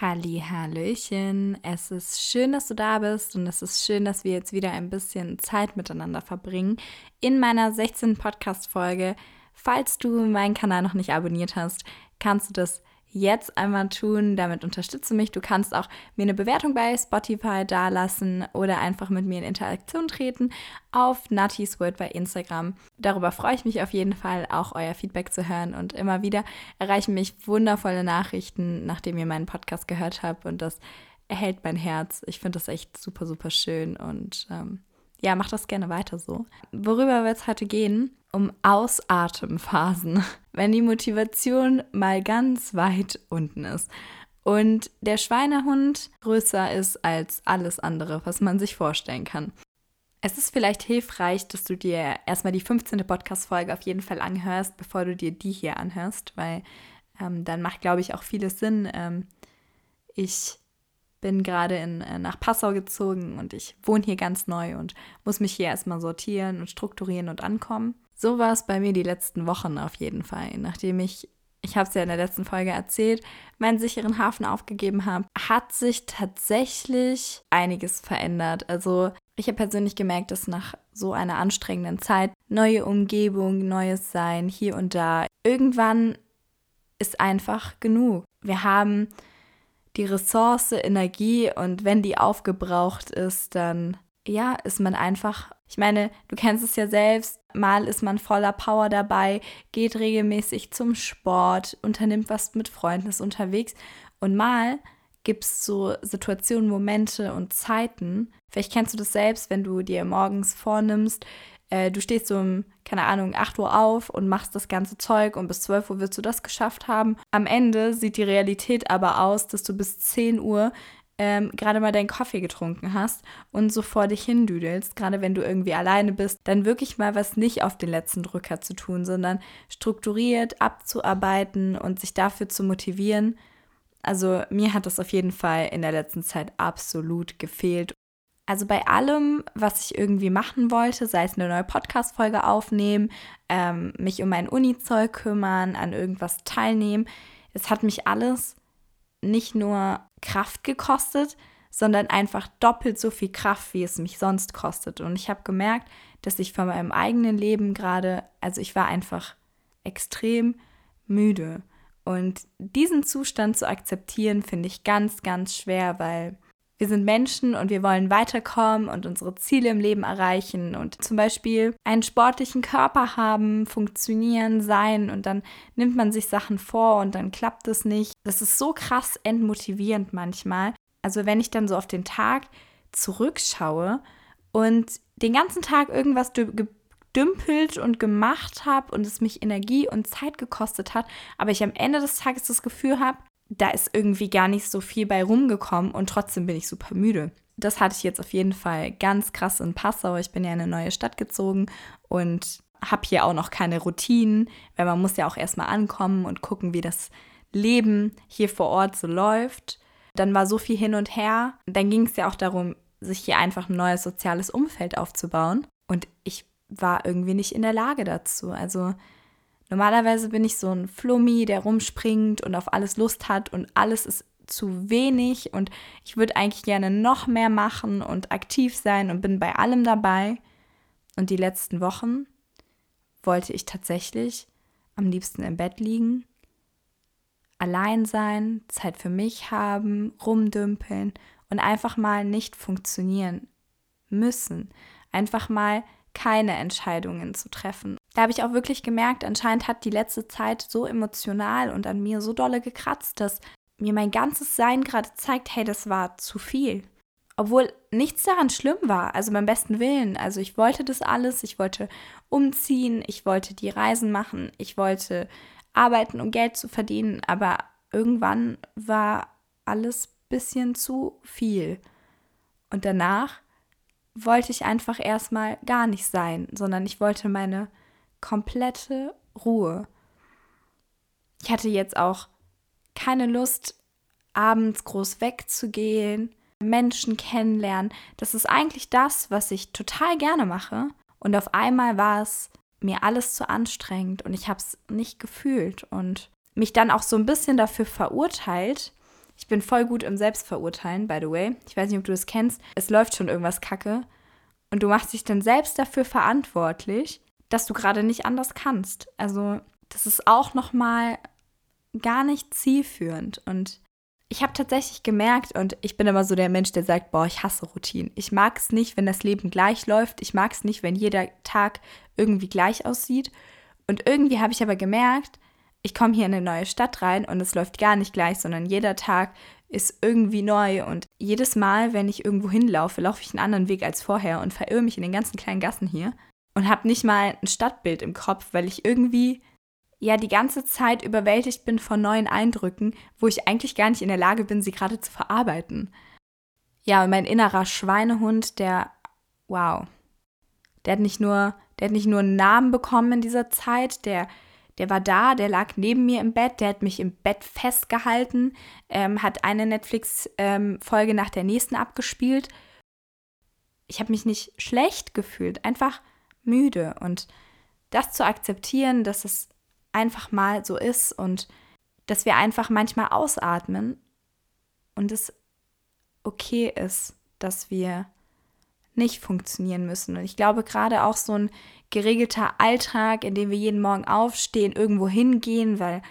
Halli, Hallöchen. Es ist schön, dass du da bist und es ist schön, dass wir jetzt wieder ein bisschen Zeit miteinander verbringen in meiner 16. Podcast Folge. Falls du meinen Kanal noch nicht abonniert hast, kannst du das jetzt einmal tun. Damit unterstütze mich. Du kannst auch mir eine Bewertung bei Spotify dalassen oder einfach mit mir in Interaktion treten auf Nutty's Word bei Instagram. Darüber freue ich mich auf jeden Fall, auch euer Feedback zu hören. Und immer wieder erreichen mich wundervolle Nachrichten, nachdem ihr meinen Podcast gehört habt. Und das erhält mein Herz. Ich finde das echt super, super schön. Und ähm, ja, mach das gerne weiter so. Worüber wird es heute gehen? Um Ausatemphasen, wenn die Motivation mal ganz weit unten ist und der Schweinehund größer ist als alles andere, was man sich vorstellen kann. Es ist vielleicht hilfreich, dass du dir erstmal die 15. Podcast-Folge auf jeden Fall anhörst, bevor du dir die hier anhörst, weil ähm, dann macht, glaube ich, auch vieles Sinn. Ähm, ich bin gerade äh, nach Passau gezogen und ich wohne hier ganz neu und muss mich hier erstmal sortieren und strukturieren und ankommen. So war es bei mir die letzten Wochen auf jeden Fall. Nachdem ich, ich habe es ja in der letzten Folge erzählt, meinen sicheren Hafen aufgegeben habe, hat sich tatsächlich einiges verändert. Also ich habe persönlich gemerkt, dass nach so einer anstrengenden Zeit neue Umgebung, neues Sein hier und da, irgendwann ist einfach genug. Wir haben die Ressource Energie und wenn die aufgebraucht ist, dann ja, ist man einfach, ich meine, du kennst es ja selbst, mal ist man voller Power dabei, geht regelmäßig zum Sport, unternimmt was mit Freunden, ist unterwegs und mal gibt es so Situationen, Momente und Zeiten. Vielleicht kennst du das selbst, wenn du dir morgens vornimmst, äh, du stehst so um, keine Ahnung, 8 Uhr auf und machst das ganze Zeug und bis 12 Uhr wirst du das geschafft haben. Am Ende sieht die Realität aber aus, dass du bis 10 Uhr ähm, gerade mal deinen Kaffee getrunken hast und so vor dich hindüdelst, gerade wenn du irgendwie alleine bist, dann wirklich mal was nicht auf den letzten Drücker zu tun, sondern strukturiert abzuarbeiten und sich dafür zu motivieren. Also mir hat das auf jeden Fall in der letzten Zeit absolut gefehlt also bei allem, was ich irgendwie machen wollte, sei es eine neue Podcast-Folge aufnehmen, ähm, mich um mein Uni-Zeug kümmern, an irgendwas teilnehmen, es hat mich alles nicht nur Kraft gekostet, sondern einfach doppelt so viel Kraft, wie es mich sonst kostet. Und ich habe gemerkt, dass ich von meinem eigenen Leben gerade, also ich war einfach extrem müde. Und diesen Zustand zu akzeptieren, finde ich ganz, ganz schwer, weil wir sind Menschen und wir wollen weiterkommen und unsere Ziele im Leben erreichen und zum Beispiel einen sportlichen Körper haben, funktionieren, sein und dann nimmt man sich Sachen vor und dann klappt es nicht. Das ist so krass entmotivierend manchmal. Also wenn ich dann so auf den Tag zurückschaue und den ganzen Tag irgendwas gedümpelt und gemacht habe und es mich Energie und Zeit gekostet hat, aber ich am Ende des Tages das Gefühl habe, da ist irgendwie gar nicht so viel bei rumgekommen und trotzdem bin ich super müde. Das hatte ich jetzt auf jeden Fall ganz krass in Passau. Ich bin ja in eine neue Stadt gezogen und habe hier auch noch keine Routinen, weil man muss ja auch erstmal ankommen und gucken, wie das Leben hier vor Ort so läuft. Dann war so viel hin und her. Dann ging es ja auch darum, sich hier einfach ein neues soziales Umfeld aufzubauen. Und ich war irgendwie nicht in der Lage dazu. Also Normalerweise bin ich so ein Flummi, der rumspringt und auf alles Lust hat und alles ist zu wenig und ich würde eigentlich gerne noch mehr machen und aktiv sein und bin bei allem dabei. Und die letzten Wochen wollte ich tatsächlich am liebsten im Bett liegen, allein sein, Zeit für mich haben, rumdümpeln und einfach mal nicht funktionieren müssen. Einfach mal keine Entscheidungen zu treffen. Da habe ich auch wirklich gemerkt, anscheinend hat die letzte Zeit so emotional und an mir so dolle gekratzt, dass mir mein ganzes Sein gerade zeigt, hey, das war zu viel. Obwohl nichts daran schlimm war, also beim besten Willen. Also ich wollte das alles, ich wollte umziehen, ich wollte die Reisen machen, ich wollte arbeiten, um Geld zu verdienen, aber irgendwann war alles bisschen zu viel. Und danach wollte ich einfach erstmal gar nicht sein, sondern ich wollte meine komplette Ruhe. Ich hatte jetzt auch keine Lust, abends groß wegzugehen, Menschen kennenlernen. Das ist eigentlich das, was ich total gerne mache. Und auf einmal war es mir alles zu anstrengend und ich habe es nicht gefühlt und mich dann auch so ein bisschen dafür verurteilt, Ich bin voll gut im Selbstverurteilen, by the way. Ich weiß nicht, ob du das kennst. Es läuft schon irgendwas kacke. Und du machst dich dann selbst dafür verantwortlich, dass du gerade nicht anders kannst. Also, das ist auch nochmal gar nicht zielführend. Und ich habe tatsächlich gemerkt, und ich bin immer so der Mensch, der sagt, boah, ich hasse Routinen. Ich mag es nicht, wenn das Leben gleich läuft. Ich mag es nicht, wenn jeder Tag irgendwie gleich aussieht. Und irgendwie habe ich aber gemerkt, ich komme hier in eine neue Stadt rein und es läuft gar nicht gleich, sondern jeder Tag ist irgendwie neu und jedes Mal, wenn ich irgendwo hinlaufe, laufe ich einen anderen Weg als vorher und verirre mich in den ganzen kleinen Gassen hier und habe nicht mal ein Stadtbild im Kopf, weil ich irgendwie ja die ganze Zeit überwältigt bin von neuen Eindrücken, wo ich eigentlich gar nicht in der Lage bin, sie gerade zu verarbeiten. Ja, und mein innerer Schweinehund, der wow. Der hat nicht nur, der hat nicht nur einen Namen bekommen in dieser Zeit, der der war da, der lag neben mir im Bett, der hat mich im Bett festgehalten, ähm, hat eine Netflix-Folge ähm, nach der nächsten abgespielt. Ich habe mich nicht schlecht gefühlt, einfach müde. Und das zu akzeptieren, dass es einfach mal so ist und dass wir einfach manchmal ausatmen und es okay ist, dass wir nicht funktionieren müssen. Und ich glaube, gerade auch so ein geregelter Alltag, in dem wir jeden Morgen aufstehen, irgendwo hingehen, weil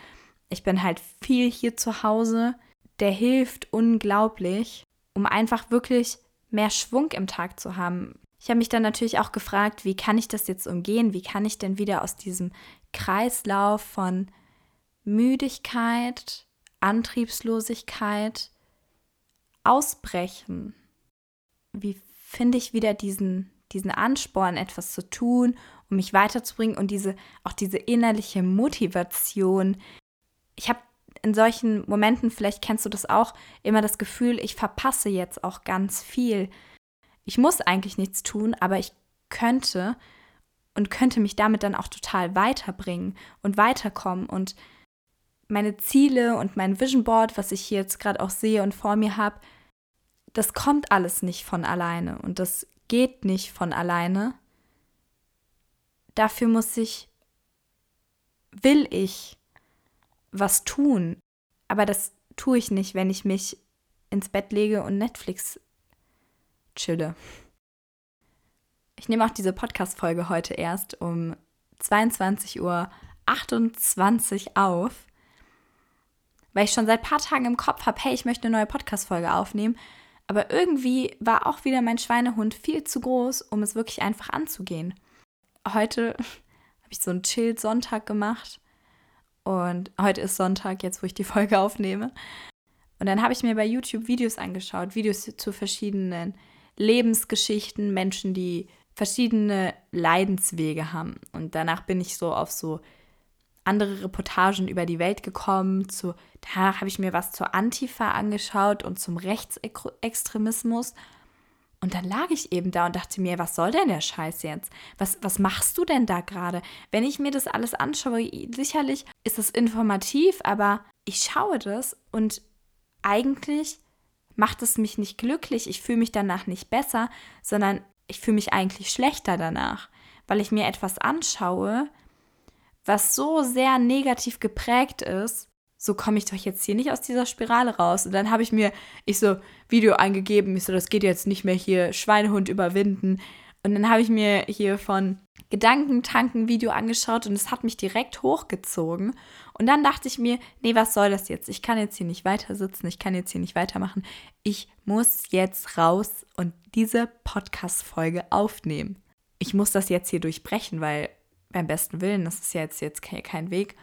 ich bin halt viel hier zu Hause, der hilft unglaublich, um einfach wirklich mehr Schwung im Tag zu haben. Ich habe mich dann natürlich auch gefragt, wie kann ich das jetzt umgehen? Wie kann ich denn wieder aus diesem Kreislauf von Müdigkeit, Antriebslosigkeit ausbrechen? Wie finde ich wieder diesen diesen Ansporn, etwas zu tun, um mich weiterzubringen und diese, auch diese innerliche Motivation. Ich habe in solchen Momenten, vielleicht kennst du das auch, immer das Gefühl, ich verpasse jetzt auch ganz viel. Ich muss eigentlich nichts tun, aber ich könnte und könnte mich damit dann auch total weiterbringen und weiterkommen und meine Ziele und mein Vision Board, was ich hier jetzt gerade auch sehe und vor mir habe, das kommt alles nicht von alleine und das geht nicht von alleine. Dafür muss ich, will ich was tun. Aber das tue ich nicht, wenn ich mich ins Bett lege und Netflix chille. Ich nehme auch diese Podcast-Folge heute erst um 22.28 Uhr auf, weil ich schon seit ein paar Tagen im Kopf habe, hey, ich möchte eine neue Podcast-Folge aufnehmen. Aber irgendwie war auch wieder mein Schweinehund viel zu groß, um es wirklich einfach anzugehen. Heute habe ich so einen Chill-Sonntag gemacht. Und heute ist Sonntag, jetzt wo ich die Folge aufnehme. Und dann habe ich mir bei YouTube Videos angeschaut, Videos zu verschiedenen Lebensgeschichten, Menschen, die verschiedene Leidenswege haben. Und danach bin ich so auf so andere Reportagen über die Welt gekommen. Zu, danach habe ich mir was zur Antifa angeschaut und zum Rechtsextremismus. Und dann lag ich eben da und dachte mir, was soll denn der Scheiß jetzt? Was, was machst du denn da gerade? Wenn ich mir das alles anschaue, sicherlich ist es informativ, aber ich schaue das und eigentlich macht es mich nicht glücklich. Ich fühle mich danach nicht besser, sondern ich fühle mich eigentlich schlechter danach, weil ich mir etwas anschaue, was so sehr negativ geprägt ist, so komme ich doch jetzt hier nicht aus dieser Spirale raus. Und dann habe ich mir, ich so, Video eingegeben, ich so, das geht jetzt nicht mehr hier, Schweinehund überwinden. Und dann habe ich mir hier von Gedankentanken Video angeschaut und es hat mich direkt hochgezogen. Und dann dachte ich mir, nee, was soll das jetzt? Ich kann jetzt hier nicht weiter sitzen, ich kann jetzt hier nicht weitermachen. Ich muss jetzt raus und diese Podcast-Folge aufnehmen. Ich muss das jetzt hier durchbrechen, weil beim besten Willen, das ist ja jetzt, jetzt kein Weg.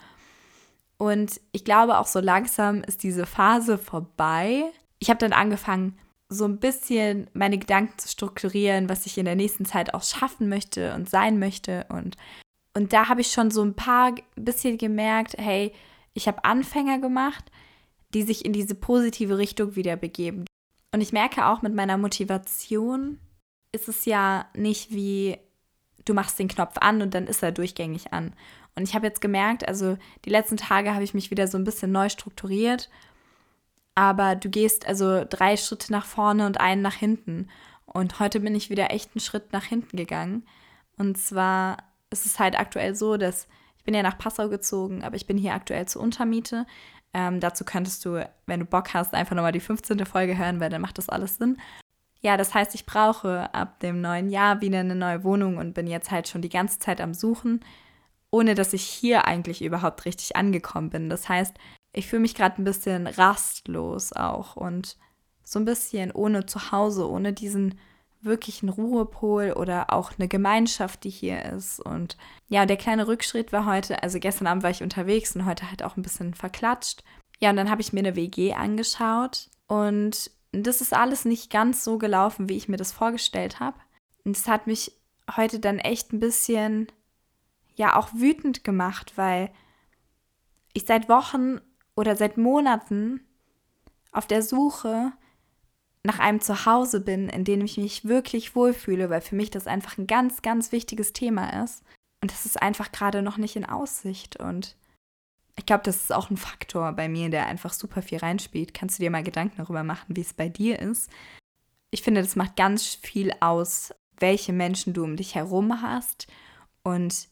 Und ich glaube auch so langsam ist diese Phase vorbei. Ich habe dann angefangen, so ein bisschen meine Gedanken zu strukturieren, was ich in der nächsten Zeit auch schaffen möchte und sein möchte. Und, und da habe ich schon so ein paar bisschen gemerkt, hey, ich habe Anfänger gemacht, die sich in diese positive Richtung wieder begeben. Und ich merke auch mit meiner Motivation ist es ja nicht wie du machst den Knopf an und dann ist er durchgängig an. Und ich habe jetzt gemerkt, also die letzten Tage habe ich mich wieder so ein bisschen neu strukturiert, aber du gehst also drei Schritte nach vorne und einen nach hinten. Und heute bin ich wieder echt einen Schritt nach hinten gegangen. Und zwar ist es halt aktuell so, dass ich bin ja nach Passau gezogen, aber ich bin hier aktuell zur Untermiete. Ähm, dazu könntest du, wenn du Bock hast, einfach nochmal die 15. Folge hören, weil dann macht das alles Sinn. Ja, das heißt, ich brauche ab dem neuen Jahr wieder eine neue Wohnung und bin jetzt halt schon die ganze Zeit am Suchen, ohne dass ich hier eigentlich überhaupt richtig angekommen bin. Das heißt, ich fühle mich gerade ein bisschen rastlos auch und so ein bisschen ohne Zuhause, ohne diesen wirklichen Ruhepol oder auch eine Gemeinschaft, die hier ist. Und ja, der kleine Rückschritt war heute, also gestern Abend war ich unterwegs und heute halt auch ein bisschen verklatscht. Ja, und dann habe ich mir eine WG angeschaut und das ist alles nicht ganz so gelaufen, wie ich mir das vorgestellt habe. Und es hat mich heute dann echt ein bisschen, ja, auch wütend gemacht, weil ich seit Wochen oder seit Monaten auf der Suche nach einem Zuhause bin, in dem ich mich wirklich wohlfühle, weil für mich das einfach ein ganz, ganz wichtiges Thema ist. Und das ist einfach gerade noch nicht in Aussicht. Und ich glaube, das ist auch ein Faktor bei mir, der einfach super viel reinspielt. Kannst du dir mal Gedanken darüber machen, wie es bei dir ist? Ich finde, das macht ganz viel aus, welche Menschen du um dich herum hast. Und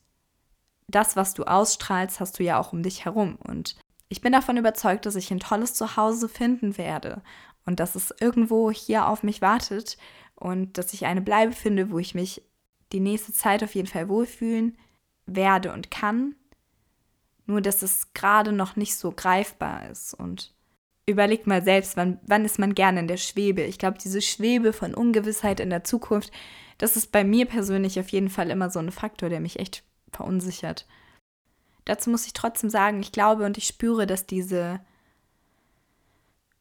das, was du ausstrahlst, hast du ja auch um dich herum. Und ich bin davon überzeugt, dass ich ein tolles Zuhause finden werde und dass es irgendwo hier auf mich wartet und dass ich eine Bleibe finde, wo ich mich die nächste Zeit auf jeden Fall wohlfühlen werde und kann. Nur dass es gerade noch nicht so greifbar ist. Und überlegt mal selbst, wann, wann ist man gerne in der Schwebe? Ich glaube, diese Schwebe von Ungewissheit in der Zukunft, das ist bei mir persönlich auf jeden Fall immer so ein Faktor, der mich echt verunsichert. Dazu muss ich trotzdem sagen, ich glaube und ich spüre, dass diese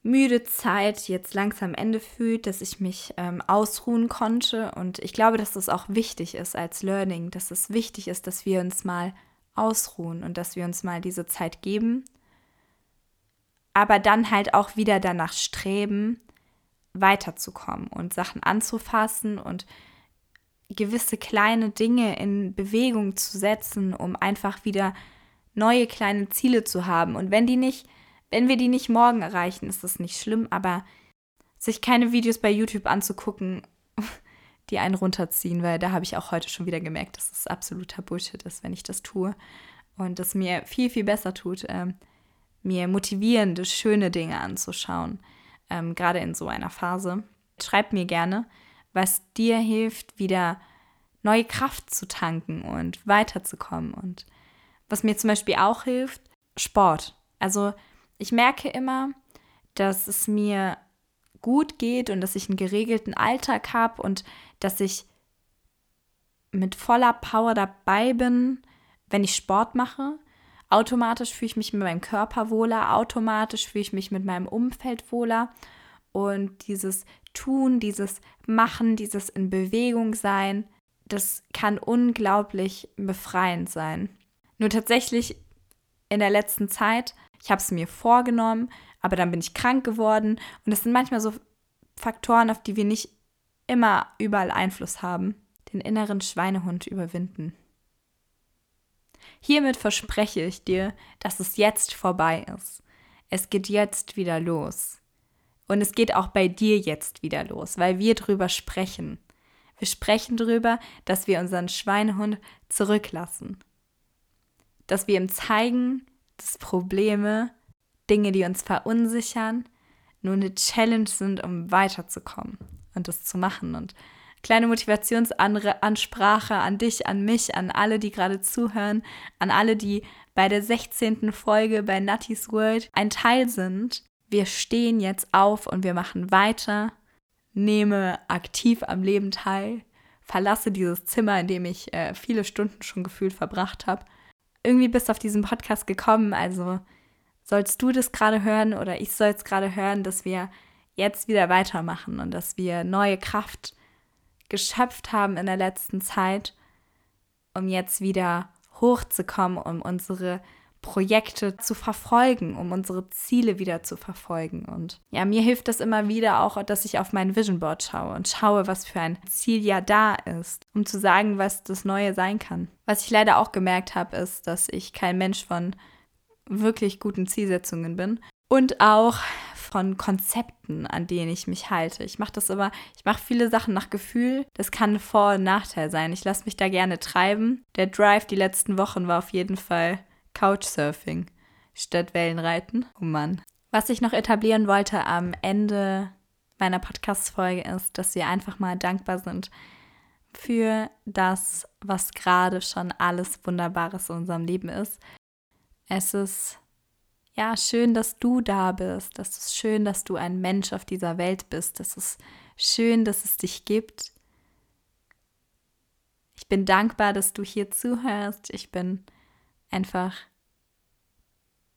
müde Zeit jetzt langsam Ende fühlt, dass ich mich ähm, ausruhen konnte. Und ich glaube, dass das auch wichtig ist als Learning, dass es wichtig ist, dass wir uns mal ausruhen und dass wir uns mal diese Zeit geben. Aber dann halt auch wieder danach streben, weiterzukommen und Sachen anzufassen und gewisse kleine Dinge in Bewegung zu setzen, um einfach wieder neue kleine Ziele zu haben. Und wenn die nicht wenn wir die nicht morgen erreichen, ist das nicht schlimm, aber sich keine Videos bei YouTube anzugucken, die einen runterziehen, weil da habe ich auch heute schon wieder gemerkt, dass es absoluter Bullshit ist, wenn ich das tue. Und es mir viel, viel besser tut, ähm, mir motivierende, schöne Dinge anzuschauen, ähm, gerade in so einer Phase. Schreib mir gerne, was dir hilft, wieder neue Kraft zu tanken und weiterzukommen. Und was mir zum Beispiel auch hilft, Sport. Also ich merke immer, dass es mir gut geht und dass ich einen geregelten Alltag habe und dass ich mit voller Power dabei bin, wenn ich Sport mache. Automatisch fühle ich mich mit meinem Körper wohler, automatisch fühle ich mich mit meinem Umfeld wohler. Und dieses Tun, dieses Machen, dieses in Bewegung sein, das kann unglaublich befreiend sein. Nur tatsächlich in der letzten Zeit ich habe es mir vorgenommen, aber dann bin ich krank geworden. Und es sind manchmal so Faktoren, auf die wir nicht immer überall Einfluss haben. Den inneren Schweinehund überwinden. Hiermit verspreche ich dir, dass es jetzt vorbei ist. Es geht jetzt wieder los. Und es geht auch bei dir jetzt wieder los, weil wir drüber sprechen. Wir sprechen drüber, dass wir unseren Schweinehund zurücklassen. Dass wir ihm zeigen, dass Probleme, Dinge, die uns verunsichern, nur eine Challenge sind, um weiterzukommen und das zu machen. Und kleine Motivationsansprache an dich, an mich, an alle, die gerade zuhören, an alle, die bei der 16. Folge bei Nutty's World ein Teil sind. Wir stehen jetzt auf und wir machen weiter. Nehme aktiv am Leben teil. Verlasse dieses Zimmer, in dem ich äh, viele Stunden schon gefühlt verbracht habe irgendwie bist auf diesen Podcast gekommen. Also sollst du das gerade hören oder ich soll es gerade hören, dass wir jetzt wieder weitermachen und dass wir neue Kraft geschöpft haben in der letzten Zeit, um jetzt wieder hochzukommen, um unsere Projekte zu verfolgen, um unsere Ziele wieder zu verfolgen. Und ja, mir hilft das immer wieder auch, dass ich auf mein Vision Board schaue und schaue, was für ein Ziel ja da ist, um zu sagen, was das Neue sein kann. Was ich leider auch gemerkt habe, ist, dass ich kein Mensch von wirklich guten Zielsetzungen bin und auch von Konzepten, an denen ich mich halte. Ich mache das aber, ich mache viele Sachen nach Gefühl. Das kann Vor- und Nachteil sein. Ich lasse mich da gerne treiben. Der Drive die letzten Wochen war auf jeden Fall Couchsurfing. statt Wellenreiten. Oh Mann. Was ich noch etablieren wollte am Ende meiner Podcast-Folge ist, dass wir einfach mal dankbar sind für das, was gerade schon alles Wunderbares in unserem Leben ist. Es ist ja schön, dass du da bist. Es ist schön, dass du ein Mensch auf dieser Welt bist. Es ist schön, dass es dich gibt. Ich bin dankbar, dass du hier zuhörst. Ich bin einfach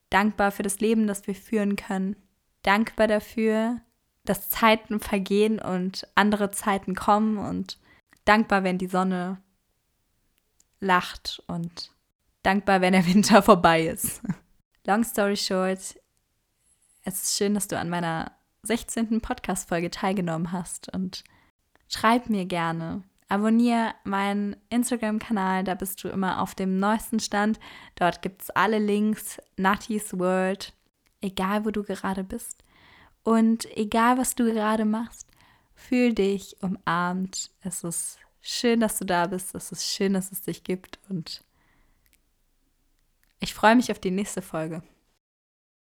dankbar für das Leben, das wir führen können. Dankbar dafür, dass Zeiten vergehen und andere Zeiten kommen und dankbar, wenn die Sonne lacht und dankbar, wenn der Winter vorbei ist. Long story short, es ist schön, dass du an meiner 16. Podcast-Folge teilgenommen hast und schreib mir gerne. Abonniere meinen Instagram-Kanal, da bist du immer auf dem neuesten Stand. Dort gibt es alle Links, Nutty's World, egal wo du gerade bist. Und egal was du gerade machst, fühl dich umarmt. Es ist schön, dass du da bist. Es ist schön, dass es dich gibt. Und ich freue mich auf die nächste Folge.